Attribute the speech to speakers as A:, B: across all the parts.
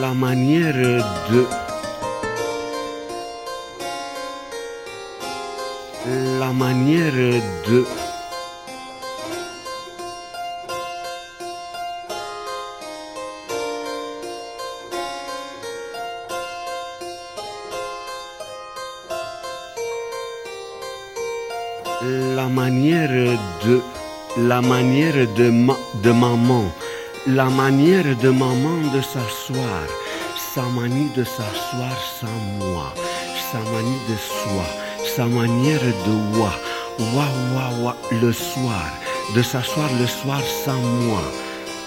A: la manière de la manière de la manière de la manière de, ma, de maman la manière de maman de s'asseoir, sa manie de s'asseoir sans moi, sa manie de soi, sa manière de wa, wa, wa, wa, le soir, de s'asseoir le soir sans moi,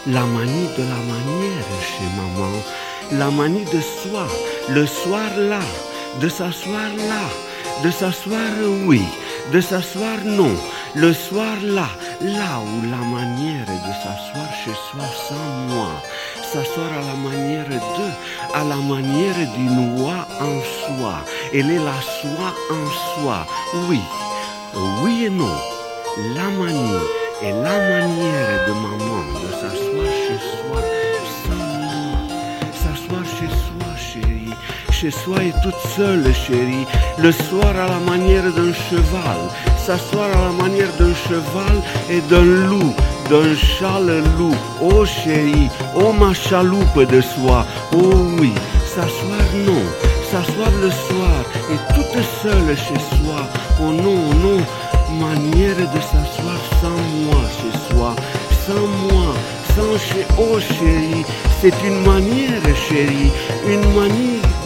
A: la manie de la manière chez maman, la manie de soi, le soir là, de s'asseoir là, de s'asseoir oui, de s'asseoir non, le soir là, là où la manière de s'asseoir chez soi sans moi, s'asseoir à la manière de, à la manière d'une oie en soi, elle est la soi en soi, oui, oui et non, la manie et la manière de chez soi et toute seule chérie, le soir à la manière d'un cheval, s'asseoir à la manière d'un cheval et d'un loup, d'un châle loup. Oh chérie, oh ma chaloupe de soie, oh oui, s'asseoir non, s'asseoir le soir et toute seule chez soi. Oh non, non, manière de s'asseoir sans moi chez soi, sans moi, sans chez oh chérie, c'est une manière chérie, une manie de,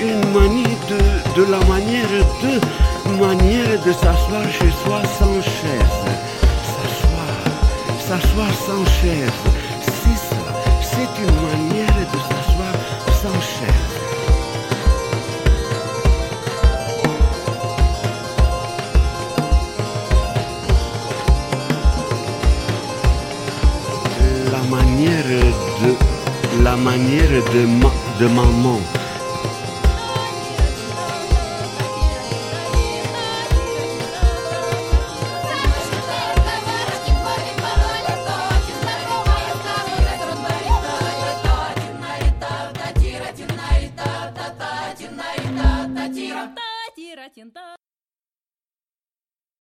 A: une manie de, de la manière de manière de s'asseoir chez soi sans chaise. S'asseoir, s'asseoir sans chaise. C'est ça, c'est une manière de s'asseoir sans chaise. La manière de, la manière de, ma, de maman.
B: тарантин